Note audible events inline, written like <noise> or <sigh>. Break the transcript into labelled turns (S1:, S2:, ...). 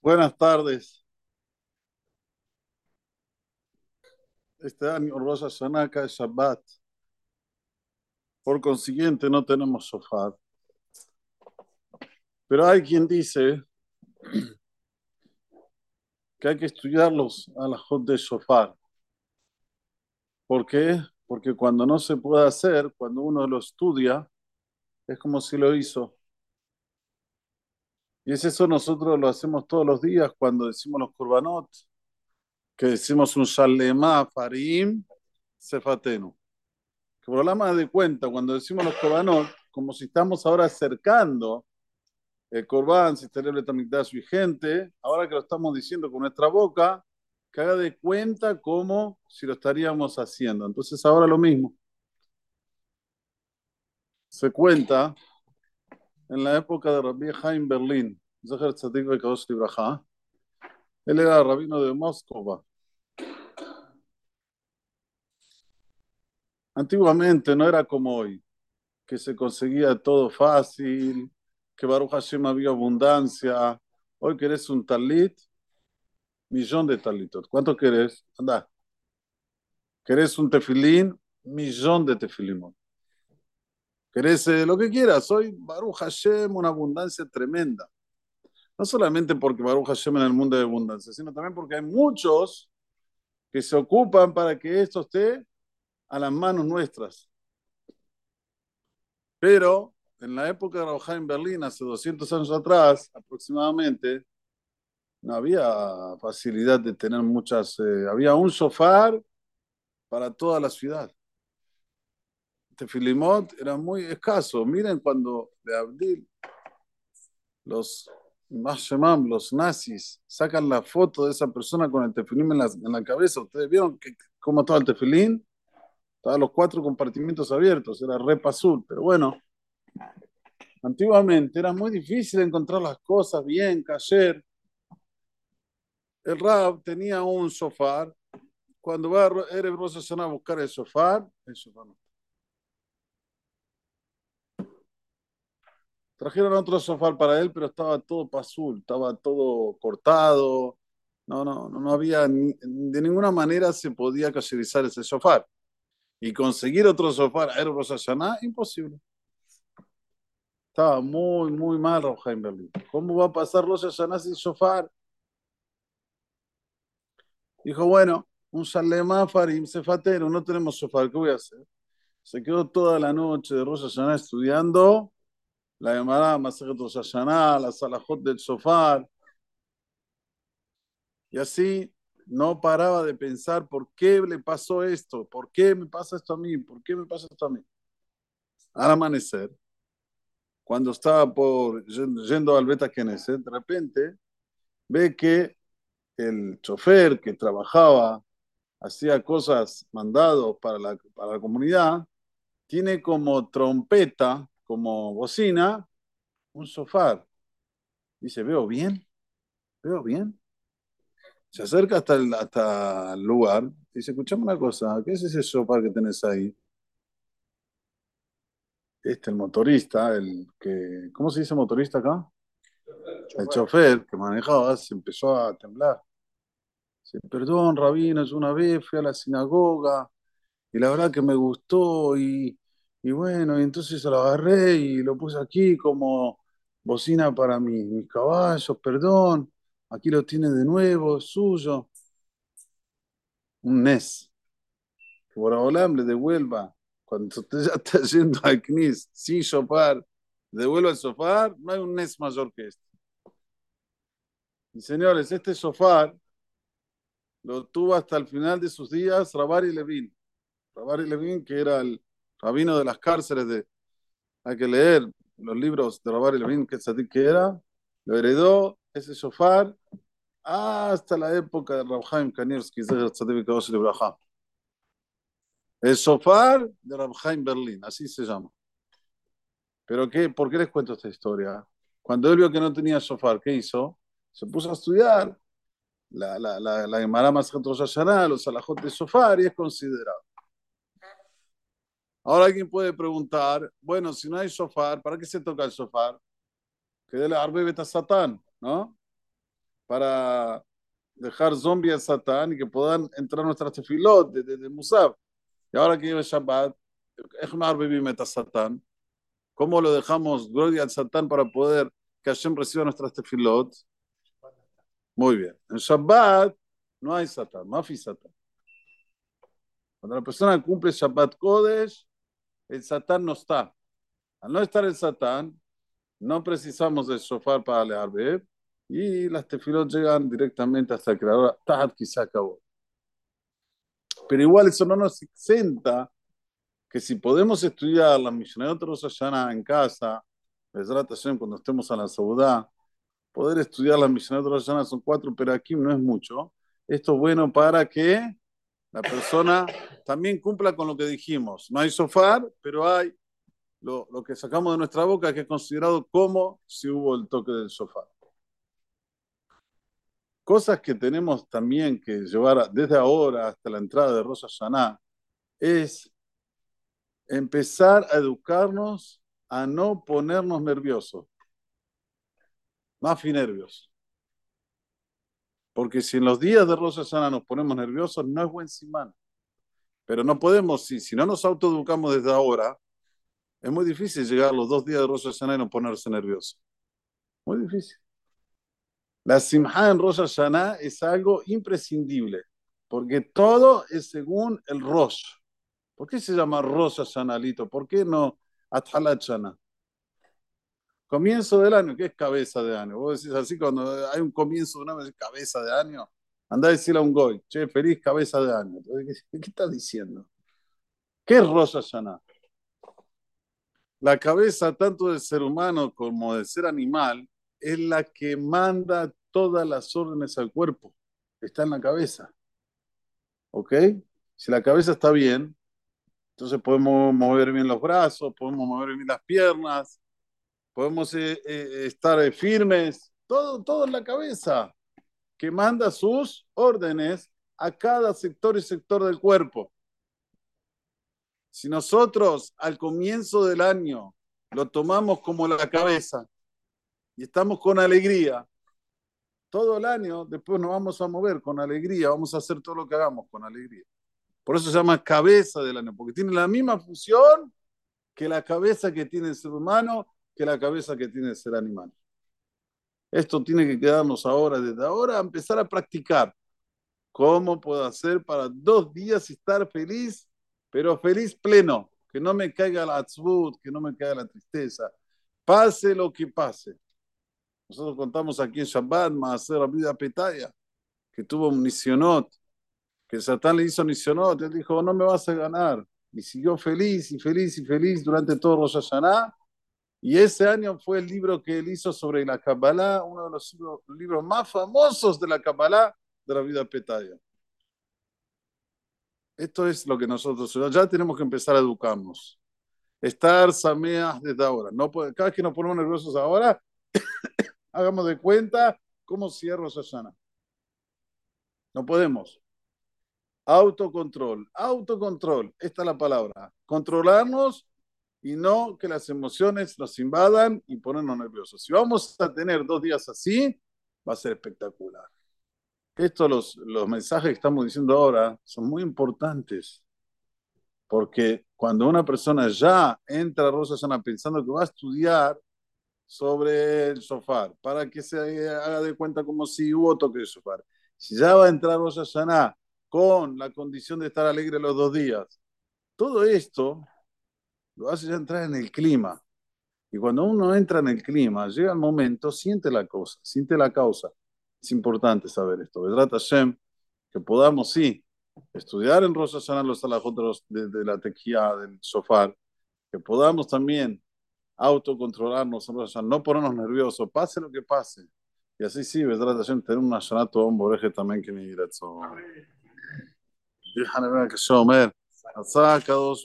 S1: Buenas tardes. Este año Rosh Hashanah es Shabbat. Por consiguiente, no tenemos sofá. Pero hay quien dice que hay que estudiarlos a la de sofá. ¿Por qué? Porque cuando no se puede hacer, cuando uno lo estudia, es como si lo hizo. Y es eso nosotros lo hacemos todos los días cuando decimos los kurbanot, que decimos un shalema farim sefatenu. Que por la más de cuenta, cuando decimos los kurbanot, como si estamos ahora acercando el korban, si celebre su vigente, ahora que lo estamos diciendo con nuestra boca, que haga de cuenta como si lo estaríamos haciendo. Entonces ahora lo mismo. Se cuenta en la época de Rabbi Haim Berlín, él era rabino de Moscova. Antiguamente no era como hoy, que se conseguía todo fácil, que Baruch Hashem había abundancia. Hoy querés un talit, millón de talitos. ¿Cuánto querés? Anda. ¿Querés un tefilín? Millón de tefilimos. ¿Querés eh, lo que quieras? Hoy Baruch Hashem, una abundancia tremenda. No solamente porque Baruch Hashem en el mundo de abundancia, sino también porque hay muchos que se ocupan para que esto esté a las manos nuestras. Pero en la época de Rauha en Berlín, hace 200 años atrás aproximadamente, no había facilidad de tener muchas, eh, había un sofá para toda la ciudad. Tefilimot era muy escaso. Miren cuando de Abdil, los los nazis, sacan la foto de esa persona con el tefilim en la, cabeza. ¿Ustedes vieron que, cómo estaba el tefilín? Estaban los cuatro compartimientos abiertos, era repa azul. Pero bueno, antiguamente era muy difícil encontrar las cosas bien, cayer. El Rab tenía un sofá. Cuando va a Erev a buscar el sofá, el sofá no Trajeron otro sofá para él, pero estaba todo azul, estaba todo cortado. No, no, no había, de ninguna manera se podía caserizar ese sofá. Y conseguir otro sofá a Hashanah, imposible. Estaba muy, muy mal Roja en Berlín. ¿Cómo va a pasar Rosh Hashanah sin sofá? Dijo, bueno, un Shalema Farim Sefatero, no tenemos sofá, ¿qué voy a hacer? Se quedó toda la noche de Rosh estudiando la Gemara Masejet Rosh Hashanah, la Salahot del Sofá. Y así no paraba de pensar por qué le pasó esto, por qué me pasa esto a mí, por qué me pasa esto a mí. Al amanecer, cuando estaba por yendo al Beta Knesset, de repente ve que el chofer que trabajaba, hacía cosas mandados para la, para la comunidad, tiene como trompeta como bocina un sofá. Dice, veo bien, veo bien. Se acerca hasta el, hasta el lugar. Dice, escuchame una cosa, ¿qué es ese sofá que tenés ahí? Este, el motorista, el que, ¿cómo se dice motorista acá? El chofer que manejaba se empezó a temblar. Dice, perdón, rabino, yo una vez fui a la sinagoga y la verdad que me gustó y, y bueno, y entonces lo agarré y lo puse aquí como bocina para mis caballos, perdón, aquí lo tiene de nuevo, es suyo. Un NES. Que por Olam le devuelva, cuando usted ya está <laughs> yendo al CNIS sin sofá, devuelva el sofá, no hay un NES mayor que este. Y señores, este sofá lo tuvo hasta el final de sus días Rabari Levin. Rabari Levin, que era el rabino de las cárceles de hay que leer los libros de Rabar Levin que que era, lo heredó ese shofar hasta la época de Rabhaim Kanievski, el shofar de Rabhaim Berlín, así se llama. Pero qué, ¿por qué les cuento esta historia? Cuando él vio que no tenía shofar, ¿qué hizo? Se puso a estudiar la, la, la, la Gemara los alajot de shofar y es considerado. Ahora alguien puede preguntar, bueno, si no hay sofá, ¿para qué se toca el sofá? que dé la arbebet a Satán, ¿no? Para dejar zombie a Satán y que puedan entrar nuestras tefilot de, de, de Musab. Y ahora que lleva Shabbat, es una arbebet a Satán. ¿Cómo lo dejamos gloria al Satán para poder que Hashem reciba nuestras tefilot? Muy bien. En Shabbat no hay Satán, mafi Satán. Cuando la persona cumple Shabbat Kodesh, el Satán no está. Al no estar el Satán, no precisamos del shofar para Arbeb y las tefilot llegan directamente hasta el creador, Tahat acabó. Pero igual eso no nos exenta que si podemos estudiar la Mishnayot Rosh Hashanah en casa, cuando estemos a la Saudá, poder estudiar la Mishnayot Rosh Hashanah son cuatro, pero aquí no es mucho. Esto es bueno para que la persona también cumpla con lo que dijimos. No hay sofá, pero hay lo, que sacamos de nuestra boca que es considerado como si hubo el toque del sofá. Cosas que tenemos también que llevar desde ahora hasta la entrada de Rosa Hashanah es empezar a educarnos a no ponernos nerviosos. Más nervios. Porque si en los días de Rosa Sana nos ponemos nerviosos, no es buen simán. Pero no podemos, si, si no nos autoeducamos desde ahora, es muy difícil llegar los dos días de Rosa Sana y no ponerse nervioso. Muy difícil. La simha en Rosh Hashanah es algo imprescindible, porque todo es según el Rosh. ¿Por qué se llama Rosh Hashanah, ¿Por qué no Athalat Comienzo del año, ¿qué es cabeza de año? Vos decís así cuando hay un comienzo de un año, cabeza de año. Anda a decirle a un goy, che, feliz cabeza de año. ¿Qué, qué estás diciendo? ¿Qué es Rosh Hashanah? La cabeza tanto del ser humano como del ser animal es la que manda todas las órdenes al cuerpo. Está en la cabeza. ¿Ok? Si la cabeza está bien, entonces podemos mover bien los brazos, podemos mover bien las piernas, podemos eh, eh, estar eh, firmes, todo, todo en la cabeza, que manda sus órdenes a cada sector y sector del cuerpo. Si nosotros al comienzo del año lo tomamos como la cabeza y estamos con alegría, todo el año después nos vamos a mover con alegría, vamos a hacer todo lo que hagamos con alegría. Por eso se llama cabeza del año, porque tiene la misma función que la cabeza que tiene el ser humano, que la cabeza que tiene el ser animal. Esto tiene que quedarnos ahora, desde ahora, a empezar a practicar. ¿Cómo puedo hacer para dos días estar feliz, pero feliz pleno? Que no me caiga la atzbut, que no me caiga la tristeza. Pase lo que pase. Nosotros contamos aquí en Shabbat, Maaser vida Petaya, que tuvo un nisionot, que Satán le hizo nisionot, él dijo, no me vas a ganar. Y siguió feliz y feliz y feliz durante todo Rosh Hashanah. Y ese año fue el libro que él hizo sobre la Kabbalah, uno de los libros más famosos de la Kabbalah de la vida Petaya. Esto es lo que nosotros ya tenemos que empezar a educarnos. Estar sameas desde ahora. No, cada vez que nos ponemos nerviosos ahora, <coughs> hagamos de cuenta cómo cierro Sasana. No podemos. Autocontrol, autocontrol, esta es la palabra. Controlarnos y no que las emociones nos invadan y ponernos nerviosos. Si vamos a tener dos días así, va a ser espectacular. Estos, los, los mensajes que estamos diciendo ahora, son muy importantes. Porque cuando una persona ya entra a Rosa Sana pensando que va a estudiar, sobre el sofá, para que se haga de cuenta como si hubo toque de sofá. Si ya va a entrar Rosh Hashanah con la condición de estar alegre los dos días, todo esto lo hace ya entrar en el clima. Y cuando uno entra en el clima, llega el momento, siente la cosa, siente la causa. Es importante saber esto. Vedrat Hashem, que podamos, sí, estudiar en Rosh Hashanah los talajotos de, de la tequía, del sofá, que podamos también autocontrolarnos, no ponernos nerviosos, pase lo que pase. Y así sí, verdad, tener una shanato un boreje también que me dirá eso. déjame ver que yo, mer, hasta cada dos